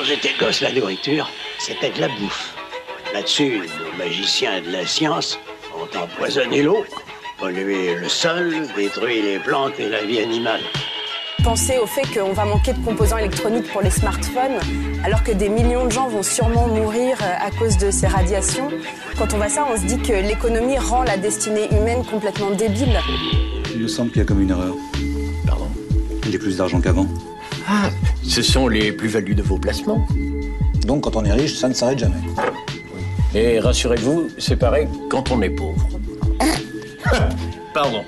Quand j'étais gosse, la nourriture, c'était de la bouffe. Là-dessus, nos magiciens de la science ont empoisonné l'eau, pollué le sol, détruit les plantes et la vie animale. Pensez au fait qu'on va manquer de composants électroniques pour les smartphones, alors que des millions de gens vont sûrement mourir euh, à cause de ces radiations. Quand on voit ça, on se dit que l'économie rend la destinée humaine complètement débile. Il me semble qu'il y a comme une erreur. Pardon? J'ai plus d'argent qu'avant. Ah, ce sont les plus-values de vos placements. Donc quand on est riche, ça ne s'arrête jamais. Et rassurez-vous, c'est pareil quand on est pauvre. Pardon.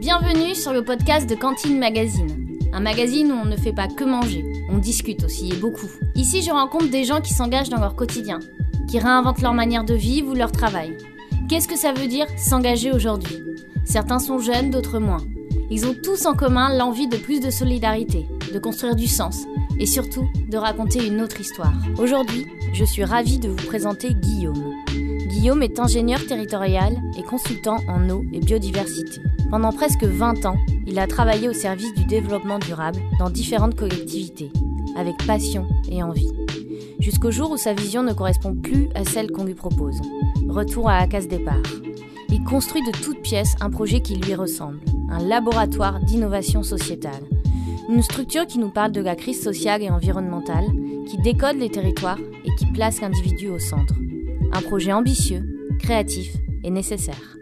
Bienvenue sur le podcast de Cantine Magazine. Un magazine où on ne fait pas que manger, on discute aussi et beaucoup. Ici, je rencontre des gens qui s'engagent dans leur quotidien, qui réinventent leur manière de vivre ou leur travail. Qu'est-ce que ça veut dire s'engager aujourd'hui? Certains sont jeunes, d'autres moins. Ils ont tous en commun l'envie de plus de solidarité, de construire du sens et surtout de raconter une autre histoire. Aujourd'hui, je suis ravie de vous présenter Guillaume. Guillaume est ingénieur territorial et consultant en eau et biodiversité. Pendant presque 20 ans, il a travaillé au service du développement durable dans différentes collectivités, avec passion et envie. Jusqu'au jour où sa vision ne correspond plus à celle qu'on lui propose. Retour à la départ. Il construit de toutes pièces un projet qui lui ressemble, un laboratoire d'innovation sociétale. Une structure qui nous parle de la crise sociale et environnementale, qui décode les territoires et qui place l'individu au centre. Un projet ambitieux, créatif et nécessaire.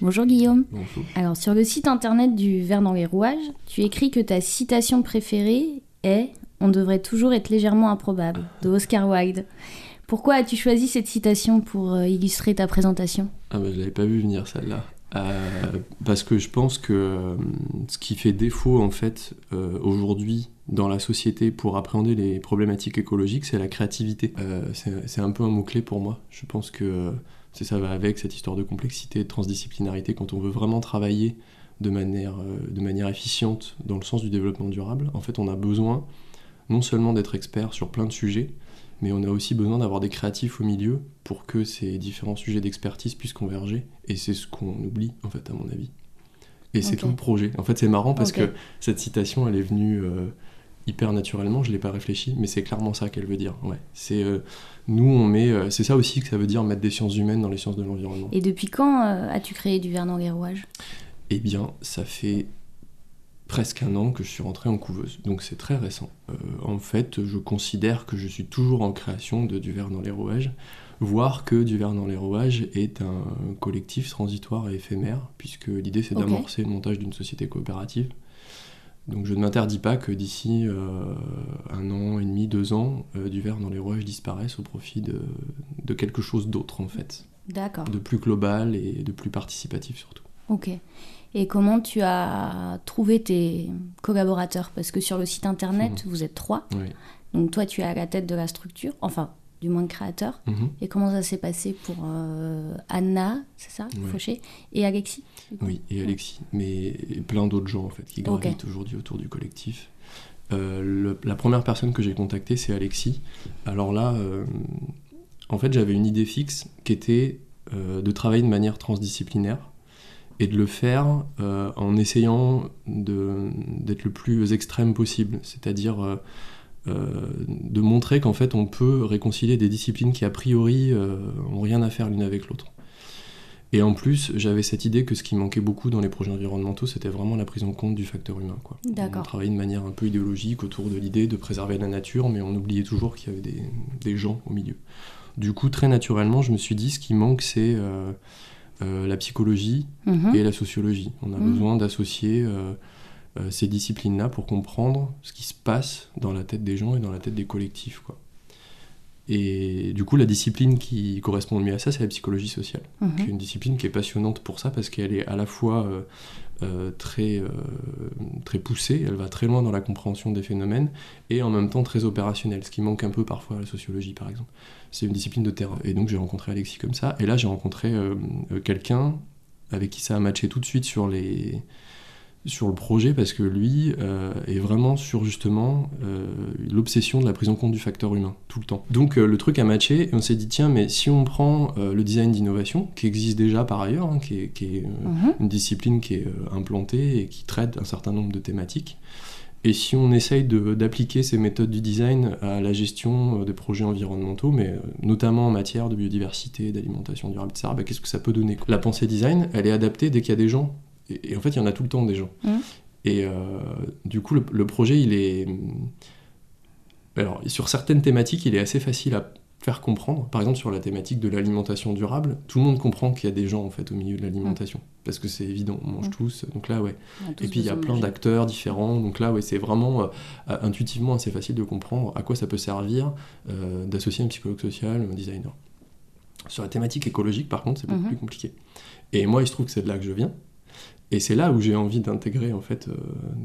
Bonjour Guillaume. Bonjour. Alors sur le site internet du Vert dans les rouages, tu écris que ta citation préférée est On devrait toujours être légèrement improbable de Oscar Wilde. Pourquoi as-tu choisi cette citation pour euh, illustrer ta présentation? Ah bah je l'avais pas vu venir celle-là. Euh, parce que je pense que euh, ce qui fait défaut en fait aujourd'hui dans la société pour appréhender les problématiques écologiques, c'est la créativité. C'est un peu un mot-clé pour moi. Je pense que ça va avec cette histoire de complexité, de transdisciplinarité. Quand on veut vraiment travailler de manière, de manière efficiente dans le sens du développement durable, en fait on a besoin non seulement d'être expert sur plein de sujets, mais on a aussi besoin d'avoir des créatifs au milieu pour que ces différents sujets d'expertise puissent converger. Et c'est ce qu'on oublie, en fait, à mon avis. Et c'est tout le projet. En fait, c'est marrant parce que cette citation, elle est venue euh, hyper naturellement, je ne l'ai pas réfléchi, mais c'est clairement ça qu'elle veut dire. Ouais. C'est, euh, nous, on met, euh, c'est ça aussi que ça veut dire mettre des sciences humaines dans les sciences de l'environnement. Et depuis quand as-tu créé du les rouages Eh bien, ça fait presque un an que je suis rentré en couveuse, donc c'est très récent. Euh, en fait, je considère que je suis toujours en création de Du Verre dans les rouages, voire que Du Verre dans les rouages est un collectif transitoire et éphémère, puisque l'idée c'est d'amorcer le montage d'une société coopérative. Donc je ne m'interdis pas que d'ici euh, un an et demi, deux ans, euh, Du Verre dans les rouages disparaisse au profit de, de quelque chose d'autre en fait, D'accord. de plus global et de plus participatif surtout. Ok. Et comment tu as trouvé tes collaborateurs? Parce que sur le site internet, vous êtes trois. Oui. Donc toi, tu es à la tête de la structure, enfin, du moins le créateur. Mhm. Et comment ça s'est passé pour euh, Anna, c'est ça, Ouais. Fauché, et Alexis Oui, et Alexis, mais plein d'autres gens en fait qui gravitent aujourd'hui autour du collectif. Euh, le- la première personne que j'ai contactée, c'est Alexis. Alors là, euh, en fait, j'avais une idée fixe qui était de travailler de manière transdisciplinaire et de le faire euh, en essayant d'être le plus extrême possible, c'est-à-dire euh, euh, de montrer qu'en fait on peut réconcilier des disciplines qui a priori euh, ont rien à faire l'une avec l'autre. Et en plus, j'avais cette idée que ce qui manquait beaucoup dans les projets environnementaux, c'était vraiment la prise en compte du facteur humain. Quoi. On travaillait de manière un peu idéologique autour de l'idée de préserver la nature, mais on oubliait toujours qu'il y avait des, des gens au milieu. Du coup, très naturellement, je me suis dit, ce qui manque, c'est euh, la psychologie Mhm. et la sociologie. On a Mhm. besoin d'associer euh, euh, ces disciplines-là pour comprendre ce qui se passe dans la tête des gens et dans la tête des collectifs. Quoi. Et du coup, la discipline qui correspond le mieux à ça, c'est la psychologie sociale Mhm. qui est une discipline qui est passionnante pour ça parce qu'elle est à la fois euh, euh, très, euh, très poussée, elle va très loin dans la compréhension des phénomènes et en même temps très opérationnelle, ce qui manque un peu parfois à la sociologie par exemple. C'est une discipline de terrain. Et donc j'ai rencontré Alexis comme ça, et là j'ai rencontré quelqu'un avec qui ça a matché tout de suite sur les sur le projet parce que lui euh, est vraiment sur justement euh, l'obsession de la prise en compte du facteur humain tout le temps. Donc euh, le truc a matché et on s'est dit tiens mais si on prend le design d'innovation qui existe déjà par ailleurs, hein, qui est, qui est, Mhm. une discipline qui est implantée et qui traite un certain nombre de thématiques, Et si on essaye d'appliquer ces méthodes du design à la gestion des projets environnementaux, mais notamment en matière de biodiversité, d'alimentation durable, etc., bah, qu'est-ce que ça peut donner La pensée design, elle est adaptée dès qu'il y a des gens. Et, en fait, il y en a tout le temps des gens. Mmh. Et euh, du coup, le, le, projet, il est... Alors, sur certaines thématiques, il est assez facile à faire comprendre. Par exemple, sur la thématique de l'alimentation durable, tout le monde comprend qu'il y a des gens en fait au milieu de l'alimentation, mm. parce que c'est évident, on mange mm. tous. Donc là, ouais. Et puis il y a plein d'acteurs différents. Donc là, ouais, c'est vraiment euh, intuitivement assez facile de comprendre à quoi ça peut servir euh, d'associer un psychologue social, un designer. Sur la thématique écologique, par contre, c'est beaucoup plus compliqué. Et moi, il se trouve que c'est de là que je viens. Et c'est là où j'ai envie d'intégrer en fait euh,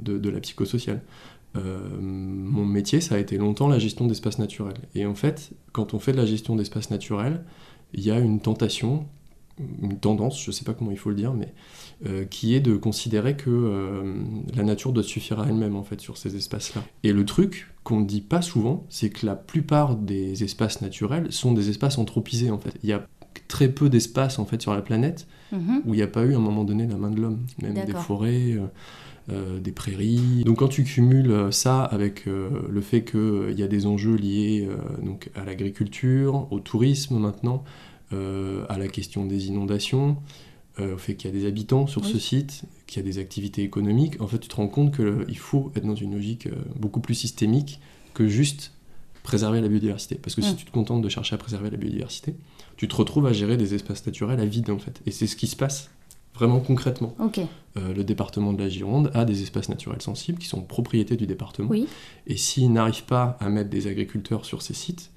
de, la psychosociale. Euh, mon métier, ça a été longtemps la gestion d'espaces naturels. Et en fait, quand on fait de la gestion d'espaces naturels, il y a une tentation, une tendance, je ne sais pas comment il faut le dire, mais euh, qui est de considérer que la nature doit suffire à elle-même en fait sur ces espaces-là. Et le truc qu'on ne dit pas souvent, c'est que la plupart des espaces naturels sont des espaces anthropisés en fait. Très peu d'espaces en fait sur la planète mm-hmm. où il n'y a pas eu à un moment donné la main de l'homme, même des forêts. Euh, des prairies. Donc quand tu cumules ça avec euh, le fait qu'il euh, y a des enjeux liés donc à l'agriculture, au tourisme maintenant, à la question des inondations, au fait qu'il y a des habitants sur ce site, qu'il y a des activités économiques, en fait tu te rends compte qu'il faut être dans une logique beaucoup plus systémique que juste préserver la biodiversité. Parce que si tu te contentes de chercher à préserver la biodiversité, tu te retrouves à gérer des espaces naturels à vide en fait. Et c'est ce qui se passe vraiment concrètement. Euh, le département de la Gironde a des espaces naturels sensibles qui sont propriété du département. Et s'ils n'arrivent pas à mettre des agriculteurs sur ces sites,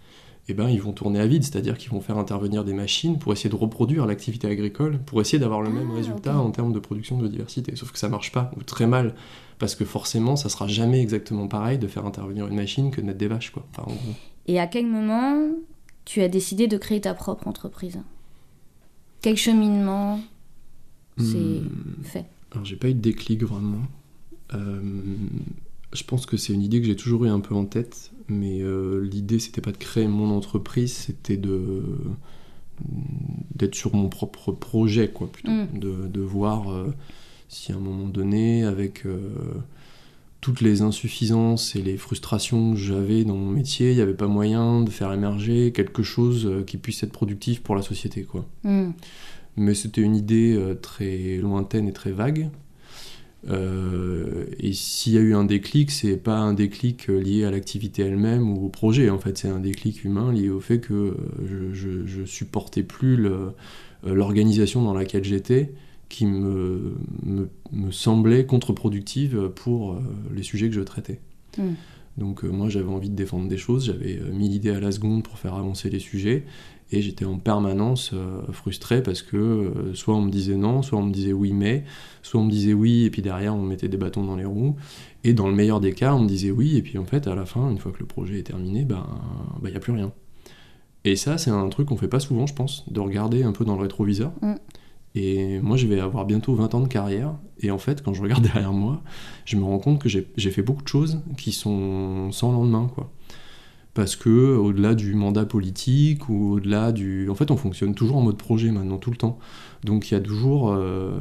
eh ben, ils vont tourner à vide, c'est-à-dire qu'ils vont faire intervenir des machines pour essayer de reproduire l'activité agricole, pour essayer d'avoir le même ah, résultat en termes de production de diversité. Sauf que ça marche pas, ou très mal, parce que forcément, ça sera jamais exactement pareil de faire intervenir une machine que de mettre des vaches. Quoi. Et à quel moment tu as décidé de créer ta propre entreprise? Quel cheminement c'est hmm. fait? Alors j'ai pas eu de déclic vraiment. Euh, je pense que c'est une idée que j'ai toujours eu un peu en tête, mais euh, l'idée c'était pas de créer mon entreprise, c'était de d'être sur mon propre projet quoi plutôt, hmm. de, de, voir euh, si à un moment donné avec toutes les insuffisances et les frustrations que j'avais dans mon métier, il n'y avait pas moyen de faire émerger quelque chose qui puisse être productif pour la société quoi. Hmm mais c'était une idée euh, très lointaine et très vague. Euh, et s'il y a eu un déclic, c'est pas un déclic euh, lié à l'activité elle-même ou au projet. En fait, c'est un déclic humain lié au fait que je, je, supportais plus l'organisation dans laquelle j'étais, qui me, me, me semblait contre-productive pour les sujets que je traitais. Hmm. Donc moi j'avais envie de défendre des choses, j'avais mille idées à la seconde pour faire avancer les sujets, et j'étais en permanence euh, frustré parce que euh, soit on me disait non, soit on me disait oui mais, soit on me disait oui et puis derrière on mettait des bâtons dans les roues. Et dans le meilleur des cas, on me disait oui et puis en fait à la fin, une fois que le projet est terminé, ben il ben, n'y a plus rien. Et ça c'est un truc qu'on fait pas souvent je pense, de regarder un peu dans le rétroviseur. Mm. Et moi, je vais avoir bientôt 20 ans de carrière. Et en fait, quand je regarde derrière moi, je me rends compte que j'ai fait beaucoup de choses qui sont sans lendemain, quoi parce que au-delà du mandat politique ou au-delà du... En fait, on fonctionne toujours en mode projet maintenant, tout le temps. Donc il y a toujours... Euh,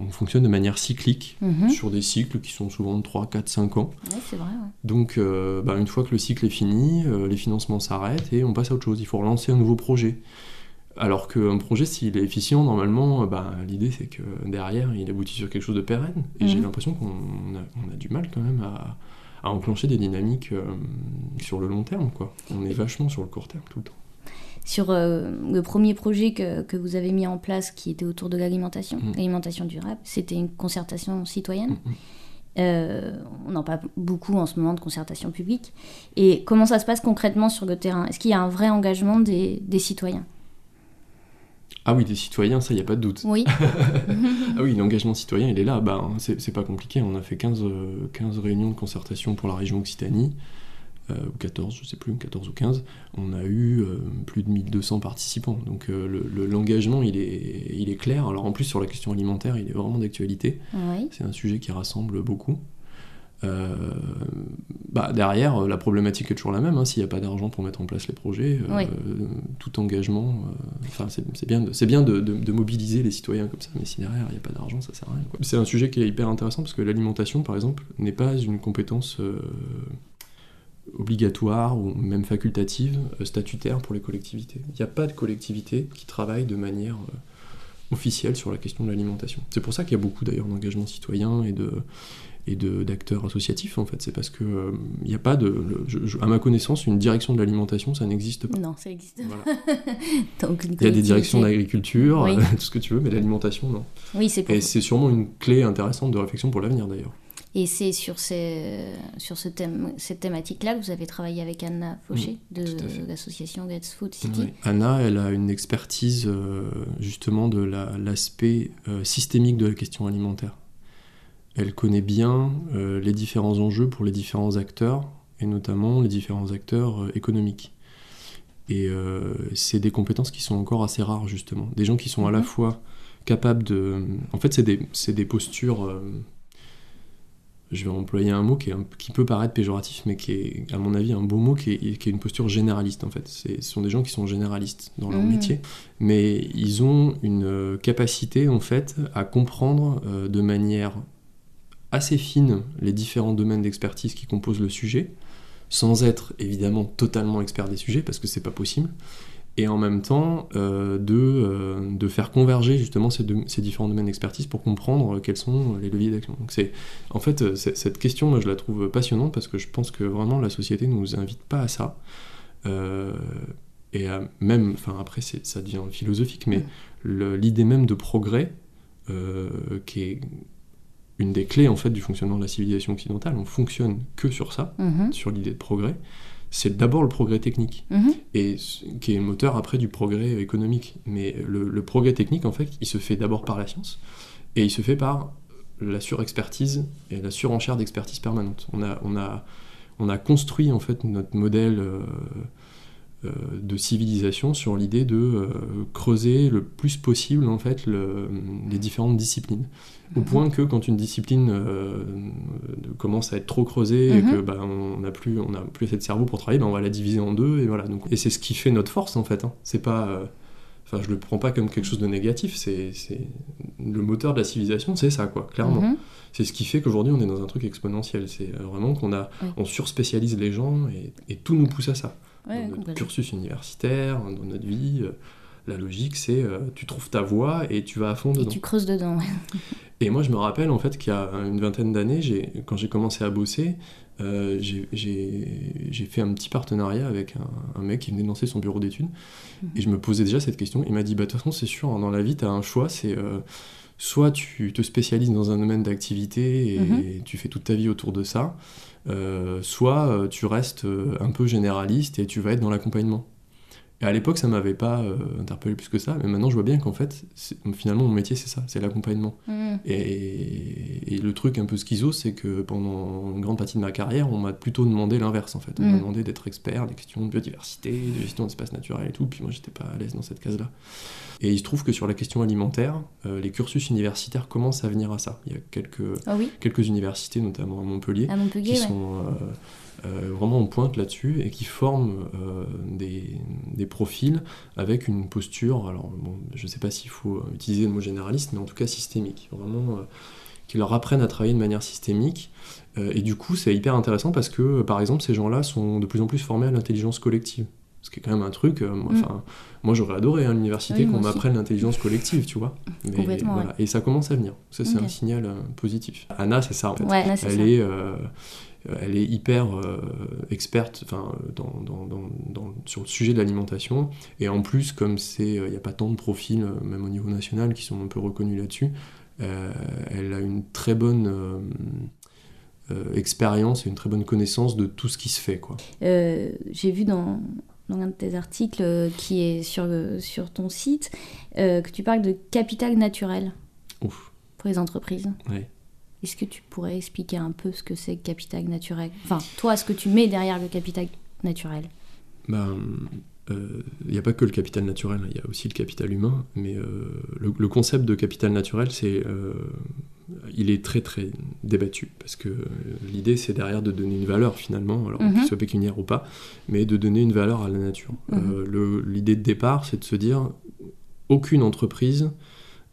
on fonctionne de manière cyclique, mhm. sur des cycles qui sont souvent de 3, 4, 5 ans. Ouais, c'est vrai, Donc euh, bah, une fois que le cycle est fini, euh, les financements s'arrêtent et on passe à autre chose. Il faut relancer un nouveau projet. Alors qu'un projet, s'il est efficient, normalement, bah, l'idée c'est que derrière, il aboutit sur quelque chose de pérenne. Et j'ai mhm. l'impression qu'on a, a, du mal quand même à à enclencher des dynamiques euh, sur le long terme. Quoi. On est vachement sur le court terme tout le temps. Sur euh, le premier projet que, que, vous avez mis en place qui était autour de l'alimentation, mmh. l'alimentation durable, c'était une concertation citoyenne. Mmh, mmh. Euh, on en parle beaucoup en ce moment de concertation publique. Et comment ça se passe concrètement sur le terrain? Est-ce qu'il y a un vrai engagement des, des citoyens? Ah oui, des citoyens, ça, il n'y a pas de doute. Oui. ah oui, l'engagement citoyen, il est là. Bah, c'est pas compliqué. On a fait 15, 15 réunions de concertation pour la région Occitanie, euh, ou 14, je sais plus, 14 ou 15. On a eu euh, plus de 1200 participants. Donc euh, l'engagement, il, est, il est clair. Alors en plus, sur la question alimentaire, il est vraiment d'actualité. Oui. C'est un sujet qui rassemble beaucoup. Euh, bah, derrière, la problématique est toujours la même. hein. S'il n'y a pas d'argent pour mettre en place les projets, euh, Oui. tout engagement, euh, enfin, c'est c'est bien, de, bien de, de- de mobiliser les citoyens comme ça, mais si derrière il n'y a pas d'argent, ça sert à rien. C'est un sujet qui est hyper intéressant parce que l'alimentation, par exemple, n'est pas une compétence euh, obligatoire ou même facultative, euh, statutaire pour les collectivités. Il n'y a pas de collectivité qui travaille de manière euh, officielle sur la question de l'alimentation. C'est pour ça qu'il y a beaucoup d'ailleurs d'engagement citoyen et de et d'acteurs associatifs en fait. C'est parce que euh, il n'y a pas de, le- je- je- à ma connaissance, une direction de l'alimentation, ça n'existe pas. Non, ça existe. Voilà. Donc, une Il y a des directions d'agriculture, Oui. euh, tout ce que tu veux, mais l'alimentation, non. Oui, c'est. Et c'est sûrement une clé intéressante de réflexion pour l'avenir d'ailleurs. Et c'est sur, ces, sur ce thème, cette thématique-là que vous avez travaillé avec Anna Fauché de l'association Gets Food City. Ouais. Anna, elle a une expertise euh, justement de la- l'aspect euh, systémique de la question alimentaire. Elle connaît bien euh, les différents enjeux pour les différents acteurs, et notamment les différents acteurs euh, économiques. Et euh, c'est des compétences qui sont encore assez rares, justement. Des gens qui sont à la Mhm. fois capables de... En fait, c'est des, postures... euh, je vais employer un mot qui, est un- qui peut paraître péjoratif, mais qui est, à mon avis, un beau mot, qui est, qui est une posture généraliste, en fait. Ce sont des gens qui sont généralistes dans leur Mhm. métier, mais ils ont une capacité, en fait, à comprendre euh, de manière assez fine les différents domaines d'expertise qui composent le sujet, sans être évidemment totalement expert des sujets, parce que c'est pas possible, et en même temps euh, de, euh, de faire converger justement ces, deux- ces différents domaines d'expertise pour comprendre euh, quels sont les leviers d'action. Donc c'est, en fait, cette question, moi, je la trouve passionnante parce que je pense que vraiment la société ne nous invite pas à ça. Euh, et à même, enfin après, ça devient philosophique, mais l'idée même de progrès, qui est une des clés en fait du fonctionnement de la civilisation occidentale, on fonctionne que sur ça, Mhm, sur l'idée de progrès. C'est d'abord le progrès technique mhm. et qui est moteur après du progrès économique. Mais le, le progrès technique, en fait, il se fait d'abord par la science et il se fait par la surexpertise et la surenchère d'expertise permanente. On a, on, a, on a construit en fait notre modèle euh, de civilisation sur l'idée de euh, creuser le plus possible en fait le- les différentes disciplines. Au point que quand une discipline euh, commence à être trop creusée et Mhm. que bah, on n'a plus, on n'a plus assez de cerveau pour travailler, bah, on va la diviser en deux et voilà. Donc, et c'est ce qui fait notre force en fait. hein. C'est pas, euh, enfin je le prends pas comme quelque chose de négatif. C'est, le moteur de la civilisation, c'est ça quoi, clairement. Mhm. C'est ce qui fait qu'aujourd'hui on est dans un truc exponentiel. C'est euh, vraiment qu'on a, Oui. on surspécialise les gens et, et tout nous pousse à ça. Ouais, dans notre cursus universitaire, dans notre vie, euh, la logique c'est euh, tu trouves ta voie et tu vas à fond Et dedans. tu creuses dedans. ouais. Et moi, je me rappelle en fait qu'il y a une vingtaine d'années, quand j'ai commencé à bosser, euh, j'ai- fait un petit partenariat avec un, un mec qui venait de lancer son bureau d'études. Et je me posais déjà cette question. Il m'a dit Bah, de toute façon, c'est sûr, hein, dans la vie, tu as un choix c'est euh, soit tu te spécialises dans un domaine d'activité et Mhm. tu fais toute ta vie autour de ça, soit euh, tu restes euh, un peu généraliste et tu vas être dans l'accompagnement. Et à l'époque, ça m'avait pas euh, interpellé plus que ça, mais maintenant je vois bien qu'en fait, finalement, mon métier, c'est ça, c'est l'accompagnement. Mhm. Et, et le truc un peu schizo, c'est que pendant une grande partie de ma carrière, on m'a plutôt demandé l'inverse en fait. On m'a Mm. demandé d'être expert des questions de biodiversité, de gestion d'espace naturel et tout, puis moi j'étais pas à l'aise dans cette case-là. Et il se trouve que sur la question alimentaire, euh, les cursus universitaires commencent à venir à ça. Il y a quelques, Ah oui, quelques universités, notamment à Montpellier, à Montpellier, qui ouais. sont euh, euh, vraiment en pointe là-dessus et qui forment euh, des, des profils avec une posture, alors bon, je sais pas s'il faut utiliser le mot généraliste, mais en tout cas systémique, vraiment euh, qui leur apprennent à travailler de manière systémique. Euh, et du coup, c'est hyper intéressant parce que, par exemple, ces gens-là sont de plus en plus formés à l'intelligence collective. Ce qui est quand même un truc, moi, Mm. moi j'aurais adoré à l'université Oui, qu'on m'apprenne l'intelligence collective, tu vois. Mais Complètement, voilà. Et ça commence à venir. Ça, c'est un signal positif. Anna, c'est ça en fait Ouais, elle ça. est, elle est hyper euh, experte enfin, dans, dans- dans- dans- sur le sujet de l'alimentation. Et en plus, comme c'est, il n'y a pas tant de profils, euh, même au niveau national, qui sont un peu reconnus là-dessus, euh, elle a une très bonne euh, euh, expérience et une très bonne connaissance de tout ce qui se fait. Quoi. Euh, J'ai vu dans, dans un de tes articles euh, qui est sur, le- sur ton site euh, que tu parles de capital naturel Ouf. pour les entreprises. Ouais. Est-ce que tu pourrais expliquer un peu ce que c'est que capital naturel? Enfin, toi, ce que tu mets derrière le capital naturel? Ben, il n'y a pas que le capital naturel, il y a aussi le capital humain, mais euh, le, le concept de capital naturel, c'est euh, il est très très débattu parce que euh, l'idée c'est derrière de donner une valeur finalement, alors Mhm. qu'il soit pécuniaire ou pas, mais de donner une valeur à la nature. Mhm. Euh, L'idée de départ c'est de se dire aucune entreprise,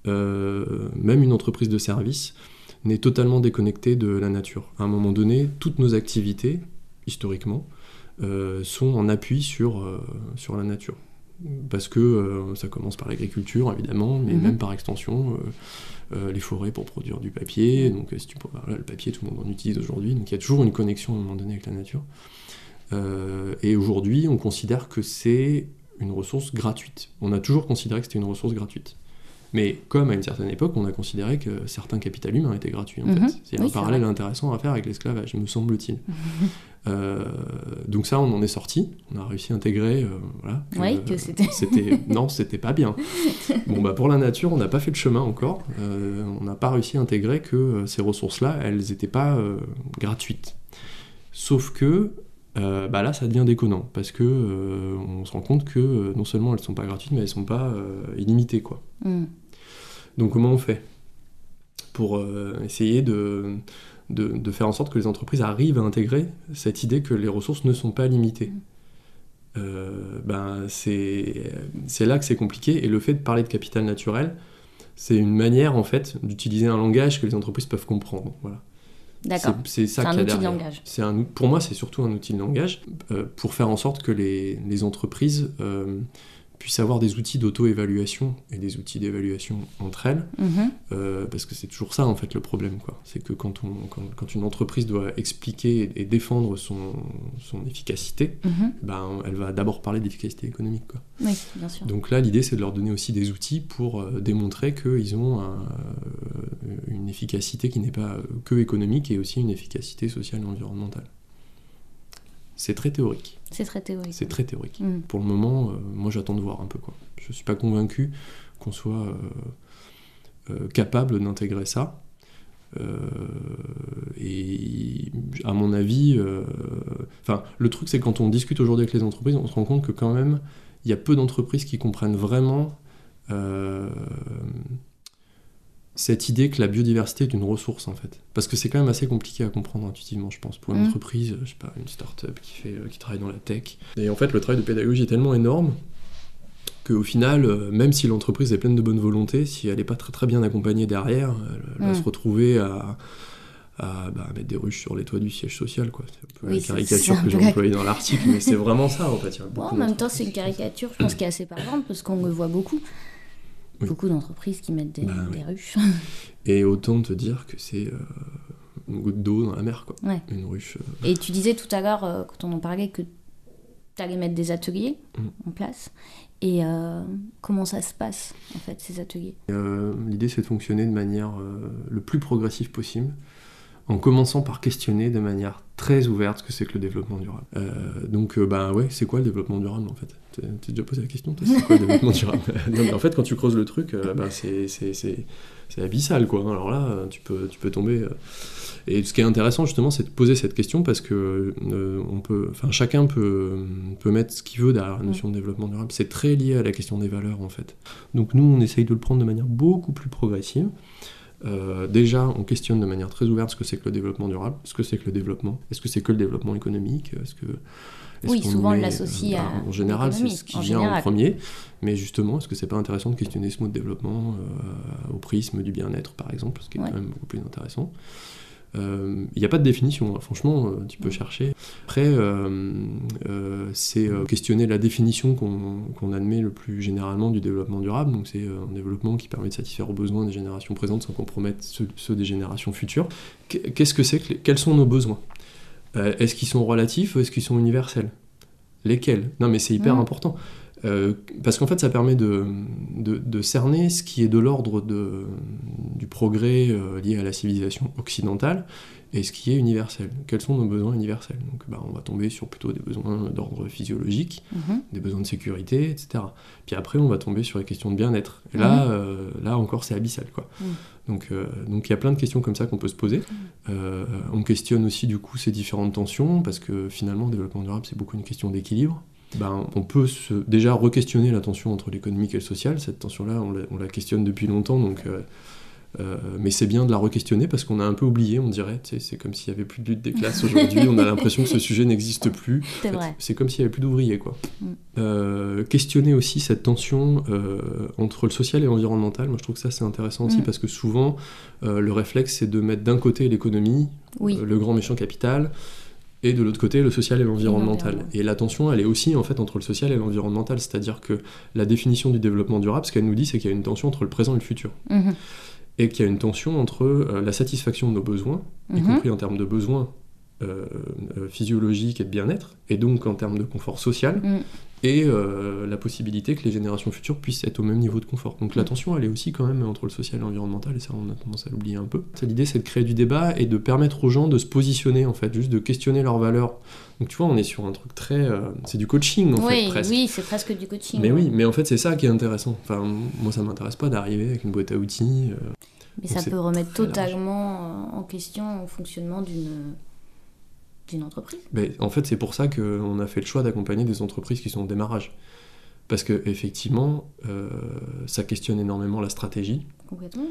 euh, même une entreprise de service, n'est totalement déconnectée de la nature. À un moment donné, toutes nos activités, historiquement, euh, sont en appui sur, euh, sur la nature. Parce que euh, ça commence par l'agriculture, évidemment, mais Mhm. même par extension, les forêts pour produire du papier. Donc, si tu, peux- voilà, le papier, tout le monde en utilise aujourd'hui. Donc, il y a toujours une connexion à un moment donné avec la nature. Et aujourd'hui, on considère que c'est une ressource gratuite. On a toujours considéré que c'était une ressource gratuite. Mais comme à une certaine époque, on a considéré que certains capital humains étaient gratuits, en Mhm. fait. Oui, un c'est parallèle vrai. intéressant à faire avec l'esclavage, me semble-t-il. Euh, donc ça, on en est sorti. On a réussi à intégrer, euh, voilà. Oui, que c'était- non, c'était pas bien. Bon, bah pour la nature, on n'a pas fait le chemin encore. Euh, on n'a pas réussi à intégrer que euh, ces ressources-là, elles n'étaient pas euh, gratuites. Sauf que euh, bah là, ça devient déconnant parce que euh, on se rend compte que euh, non seulement elles sont pas gratuites, mais elles sont pas euh, illimitées, quoi. Mm. Donc comment on fait pour euh, essayer de, de, de faire en sorte que les entreprises arrivent à intégrer cette idée que les ressources ne sont pas limitées? Euh, ben, c'est là que c'est compliqué et le fait de parler de capital naturel c'est une manière en fait d'utiliser un langage que les entreprises peuvent comprendre voilà D'accord. c'est ça qu'il y a outil derrière. un, pour moi, c'est surtout un outil de langage euh, pour faire en sorte que les, les entreprises puissent avoir des outils d'auto-évaluation et des outils d'évaluation entre elles, Mhm. euh, parce que c'est toujours ça en fait le problème. C'est que quand, on, quand, quand une entreprise doit expliquer et, et défendre son, son efficacité, Mhm. ben, elle va d'abord parler d'efficacité économique, quoi. Oui, bien sûr. Donc là, l'idée, c'est de leur donner aussi des outils pour euh, démontrer qu'ils ont un, euh, une efficacité qui n'est pas que économique et aussi une efficacité sociale et environnementale. C'est très théorique. C'est très théorique. C'est très théorique. Mm. Pour le moment, euh, moi, j'attends de voir un peu quoi. Je suis pas convaincu qu'on soit euh, euh, capable d'intégrer ça. Et à mon avis, enfin, le truc, c'est que quand on discute aujourd'hui avec les entreprises, on se rend compte que quand même, il y a peu d'entreprises qui comprennent vraiment cette idée que la biodiversité est une ressource en fait. Parce que c'est quand même assez compliqué à comprendre intuitivement, je pense, pour une Mhm. entreprise, je sais pas, une start-up qui, fait, euh, qui travaille dans la tech. Et en fait, le travail de pédagogie est tellement énorme qu'au final, euh, même si l'entreprise est pleine de bonne volonté, si elle n'est pas très très bien accompagnée derrière, elle, va Mhm. se retrouver à, à, bah, mettre des ruches sur les toits du siège social. quoi. C'est un peu Oui, la caricature que j'ai employée dans l'article, mais c'est vraiment ça en fait. Il y a Bon, en même temps, c'est une caricature, je pense, qui est assez parlante, parce qu'on le voit beaucoup. Oui. Beaucoup d'entreprises qui mettent des, Bah des oui. ruches. Et autant te dire que c'est euh, une goutte d'eau dans la mer, quoi. Ouais. Une ruche. euh, Et tu disais tout à l'heure, euh, quand on en parlait, que tu allais mettre des ateliers Mm. en place. Et euh, comment ça se passe, en fait, ces ateliers? L'idée, c'est de fonctionner de manière le plus progressive possible, en commençant par questionner de manière très ouverte ce que c'est que le développement durable. Euh, donc, euh, bah ouais, c'est quoi le développement durable en fait? T'es t'es déjà posé la question, toi, c'est quoi le développement durable? Non, mais En fait, quand tu creuses le truc, euh, bah, c'est- c'est c'est- c'est abyssal, quoi. Alors là, euh, tu peux, tu peux tomber. euh. Et ce qui est intéressant, justement, c'est de poser cette question parce que on peut, enfin, chacun peut, peut mettre ce qu'il veut derrière la notion de développement durable. C'est très lié à la question des valeurs, en fait. Donc nous, on essaye de le prendre de manière beaucoup plus progressive. Euh, déjà, on questionne de manière très ouverte ce que c'est que le développement durable, ce que c'est que le développement, est-ce que c'est que le développement économique, est-ce que est-ce Oui, qu'on souvent, on l'associe à En général, c'est ce qui en vient en premier, mais justement, est-ce que c'est pas intéressant de questionner ce mot de développement euh, au prisme du bien-être, par exemple, ce qui est Ouais. quand même beaucoup plus intéressant? Euh, Il n'y a pas de définition, hein. franchement, euh, tu peux chercher. Après, euh, euh, c'est euh, questionner la définition qu'on admet le plus généralement du développement durable. Donc, c'est euh, un développement qui permet de satisfaire aux besoins des générations présentes sans compromettre ceux, ceux des générations futures. Qu- Qu'est-ce que c'est que Quels sont nos besoins? Euh, Est-ce qu'ils sont relatifs ou est-ce qu'ils sont universels? Lesquels? Non, mais c'est hyper Mhm. important. Euh, parce qu'en fait, ça permet de, de, de cerner ce qui est de l'ordre du progrès euh, lié à la civilisation occidentale et ce qui est universel. Quels sont nos besoins universels? Donc, bah, on va tomber sur plutôt des besoins d'ordre physiologique, Mhm. des besoins de sécurité, etc. Puis après, on va tomber sur les questions de bien-être. Et là, euh, là encore, c'est abyssal, quoi. Mhm. Donc, donc il y a plein de questions comme ça qu'on peut se poser. On questionne aussi du coup ces différentes tensions parce que finalement, le développement durable, c'est beaucoup une question d'équilibre. Ben, on peut se, déjà re-questionner la tension entre l'économique et le social. Cette tension-là, on la, on la questionne depuis longtemps, donc euh, Euh, mais c'est bien de la re-questionner parce qu'on a un peu oublié, on dirait. C'est comme s'il y avait plus de lutte des classes aujourd'hui. on a l'impression que ce sujet n'existe plus. C'est comme s'il y avait plus d'ouvriers, quoi. Mm. Euh, questionner aussi cette tension entre le social et l'environnemental. Moi, je trouve que ça c'est intéressant aussi Mm. parce que souvent le réflexe c'est de mettre d'un côté l'économie, Oui. le grand méchant capital, et de l'autre côté le social et l'environnemental. l'environnement. Et la tension, elle est aussi en fait entre le social et l'environnemental, c'est-à-dire que la définition du développement durable, ce qu'elle nous dit, c'est qu'il y a une tension entre le présent et le futur, Mhm. et qu'il y a une tension entre euh, la satisfaction de nos besoins, y Mhm. compris en termes de besoins euh, euh, physiologiques et de bien-être, et donc en termes de confort social, Mm. et euh, la possibilité que les générations futures puissent être au même niveau de confort. Donc la Mm. tension, elle est aussi quand même entre le social et l'environnemental, et ça on a tendance à l'oublier un peu. L'idée c'est de créer du débat et de permettre aux gens de se positionner en fait, juste de questionner leurs valeurs. Donc tu vois, on est sur un truc très... euh, c'est du coaching en oui, fait presque. oui, c'est presque du coaching. Mais oui, mais en fait c'est ça qui est intéressant. Enfin, moi ça m'intéresse pas d'arriver avec une boîte à outils. Mais Donc ça peut remettre large. totalement en question le fonctionnement d'une d'une entreprise. Mais en fait, c'est pour ça qu'on a fait le choix d'accompagner des entreprises qui sont au démarrage. Parce que effectivement, euh, ça questionne énormément la stratégie. Complètement.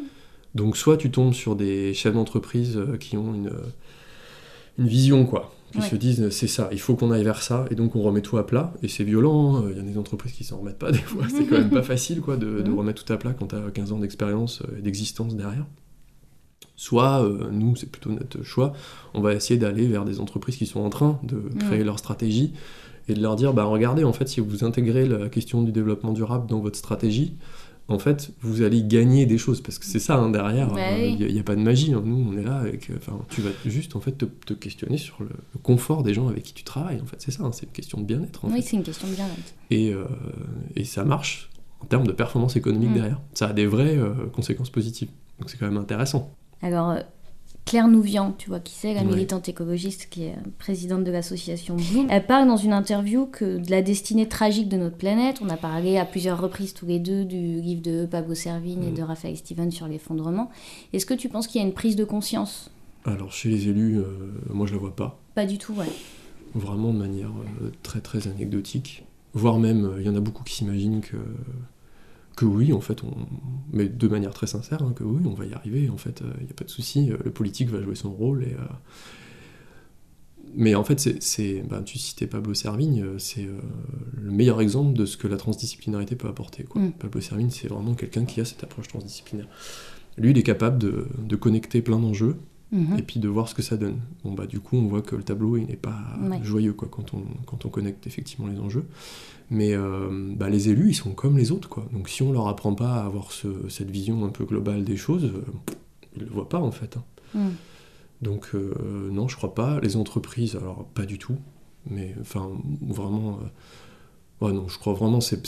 Donc soit tu tombes sur des chefs d'entreprise euh, qui ont une, une vision, quoi. Qui Ouais. se disent c'est ça, il faut qu'on aille vers ça, et donc on remet tout à plat. Et c'est violent, hein. il y a des entreprises qui s'en remettent pas des fois. C'est quand même pas facile quoi, de, de remettre tout à plat quand tu as 15 ans d'expérience euh, et d'existence derrière. Soit, euh, nous, c'est plutôt notre choix, on va essayer d'aller vers des entreprises qui sont en train de créer leur stratégie et de leur dire, bah regardez, en fait, si vous intégrez la question du développement durable dans votre stratégie, en fait, vous allez gagner des choses, parce que c'est ça, hein, derrière, Bah il oui. n'y a, pas de magie, hein. nous, on est là avec, euh, enfin, tu vas juste, en fait, te, te questionner sur le, le confort des gens avec qui tu travailles, en fait, c'est ça, hein, c'est une question de bien-être, en Oui, c'est une question de bien-être. Et, euh, et ça marche en termes de performance économique Mm. derrière, ça a des vraies conséquences positives, donc c'est quand même intéressant. Alors, euh, Claire Nouvian, tu vois qui c'est, la militante écologiste qui est euh, présidente de l'association Bloom, elle parle dans une interview que de la destinée tragique de notre planète. On a parlé à plusieurs reprises tous les deux du livre de Pablo Servigne et Mm. de Raphaël Steven sur l'effondrement. Est-ce que tu penses qu'il y a une prise de conscience? Alors, chez les élus, euh, moi, je la vois pas. Pas du tout, ouais. vraiment de manière euh, très très anecdotique. Voire même, euh, il y en a beaucoup qui s'imaginent que, que oui, en fait, on, mais de manière très sincère, hein, que oui, on va y arriver, en fait, il n'y a pas de souci, euh, le politique va jouer son rôle. Et, euh, Mais en fait, c'est, ben, tu citais Pablo Servigne, euh, c'est euh, le meilleur exemple de ce que la transdisciplinarité peut apporter. Quoi. Mm. Pablo Servigne, c'est vraiment quelqu'un qui a cette approche transdisciplinaire. Lui, il est capable de, de connecter plein d'enjeux Mhm. et puis de voir ce que ça donne. Bon bah du coup on voit que le tableau il n'est pas Ouais. joyeux quoi quand on, quand on connecte effectivement les enjeux. Mais euh, bah, les élus ils sont comme les autres quoi. Donc si on leur apprend pas à avoir ce- cette vision un peu globale des choses, euh, ils le voient pas en fait. hein. Mm. Donc euh, non je crois pas. Les entreprises alors pas du tout. Mais enfin vraiment euh, ouais non je crois vraiment c'est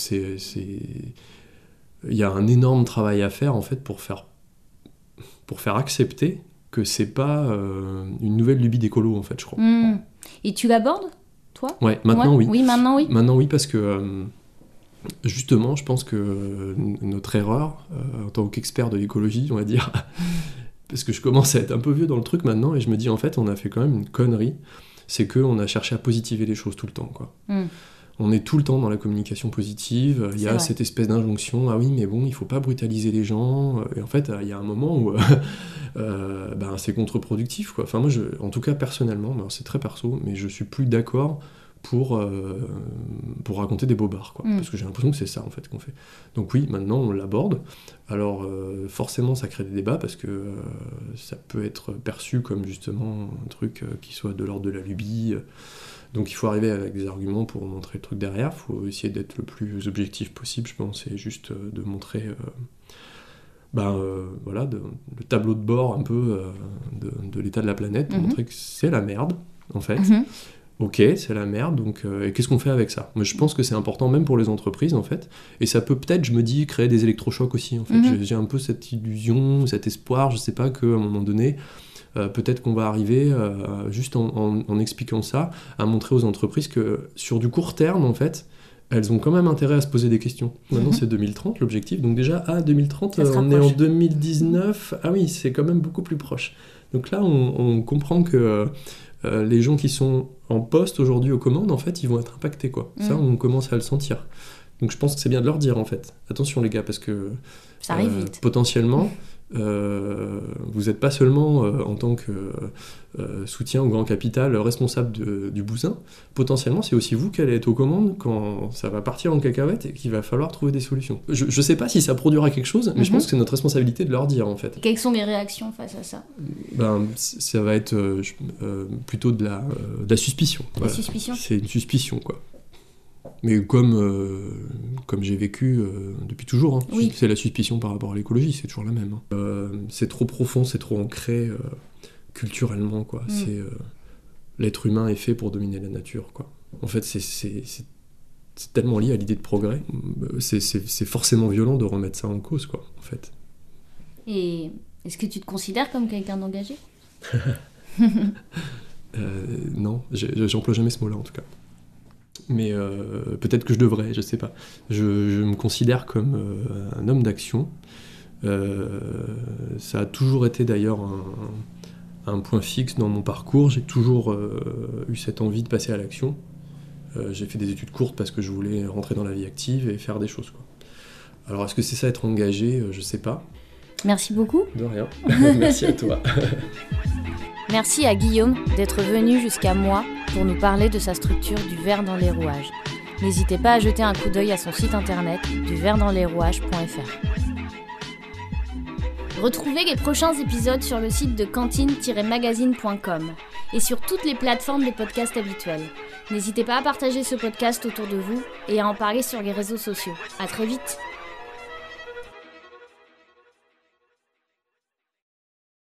il y a un énorme travail à faire en fait pour faire pour faire accepter que c'est pas une nouvelle lubie d'écolo en fait je crois. Mm. Et tu l'abordes, toi Ouais, maintenant Ouais. oui. Oui, maintenant oui. Maintenant oui parce que euh, justement je pense que euh, notre erreur euh, en tant qu'expert de l'écologie on va dire parce que je commence à être un peu vieux dans le truc maintenant et je me dis en fait on a fait quand même une connerie c'est qu'on a cherché à positiver les choses tout le temps quoi. Mm. On est tout le temps dans la communication positive. Il y a vrai. cette espèce d'injonction. Ah oui, mais bon, il faut pas brutaliser les gens. Et en fait, il y a un moment où euh, ben, c'est contre-productif. Quoi. Enfin, moi, je, en tout cas, personnellement, ben, c'est très perso, mais je suis plus d'accord pour, euh, pour raconter des bobards. Quoi, Mm. Parce que j'ai l'impression que c'est ça, en fait, qu'on fait. Donc oui, maintenant, on l'aborde. Alors, euh, forcément, ça crée des débats parce que euh, ça peut être perçu comme justement un truc euh, qui soit de l'ordre de la lubie. Donc il faut arriver avec des arguments pour montrer le truc derrière. Il faut essayer d'être le plus objectif possible, je pense, et juste euh, de montrer euh, ben, euh, voilà, de- le tableau de bord un peu euh, de, de l'état de la planète, pour Mhm. montrer que c'est la merde, en fait. Mhm. Ok, c'est la merde, donc et qu'est-ce qu'on fait avec ça? Moi je pense que c'est important même pour les entreprises en fait, et ça peut peut-être, je me dis, créer des électrochocs aussi en fait. Mhm. J'ai- J'ai un peu cette illusion, cet espoir, je sais pas, qu'à un moment donné, euh, peut-être qu'on va arriver, euh, juste en, en- en expliquant ça, à montrer aux entreprises que sur du court terme en fait, elles ont quand même intérêt à se poser des questions. Maintenant c'est 2030 l'objectif, donc déjà, ah 2030, Ça se euh, on est en rapproche. 2019, ah oui, c'est quand même beaucoup plus proche. Donc là, on, on comprend que euh, les gens qui sont en poste aujourd'hui aux commandes, en fait, ils vont être impactés. Quoi. Ça, Mm. on commence à le sentir. Donc je pense que c'est bien de leur dire en fait. Attention les gars, parce que Ça arrive vite. potentiellement, vous n'êtes pas seulement euh, en tant que euh, soutien au grand capital responsable de- du bousin, potentiellement c'est aussi vous qui allez être aux commandes quand ça va partir en cacahuète et qu'il va falloir trouver des solutions. Je ne sais pas si ça produira quelque chose, mais je Mhm. pense que c'est notre responsabilité de leur dire en fait. Quelles sont les réactions face à ça? Ben, ça va être euh, euh, plutôt de la, euh, de la suspicion. La Voilà. suspicion C'est une suspicion, quoi. Mais comme, euh, comme j'ai vécu euh, depuis toujours, hein. Oui. c'est la suspicion par rapport à l'écologie, c'est toujours la même. hein. Euh, c'est trop profond, c'est trop ancré culturellement, quoi. Mm. C'est l'être humain est fait pour dominer la nature, quoi. En fait, c'est- tellement lié à l'idée de progrès, c'est- forcément violent de remettre ça en cause, quoi, en fait. Et est-ce que tu te considères comme quelqu'un d'engagé? Non, j'emploie jamais ce mot-là en tout cas. Mais euh, peut-être que je devrais, je sais pas. Je, je me considère comme euh, un homme d'action. Euh, ça a toujours été d'ailleurs un, un point fixe dans mon parcours. J'ai toujours eu cette envie de passer à l'action. J'ai fait des études courtes parce que je voulais rentrer dans la vie active et faire des choses. Quoi. Alors est-ce que c'est ça être engagé? Je sais pas. Merci beaucoup. De rien. Merci à toi. Merci à Guillaume d'être venu jusqu'à moi pour nous parler de sa structure du verre dans les rouages. N'hésitez pas à jeter un coup d'œil à son site internet duverdanslesrouages.fr. Retrouvez les prochains épisodes sur le site de cantine-magazine.com et sur toutes les plateformes de podcast habituelles. N'hésitez pas à partager ce podcast autour de vous et à en parler sur les réseaux sociaux. À très vite!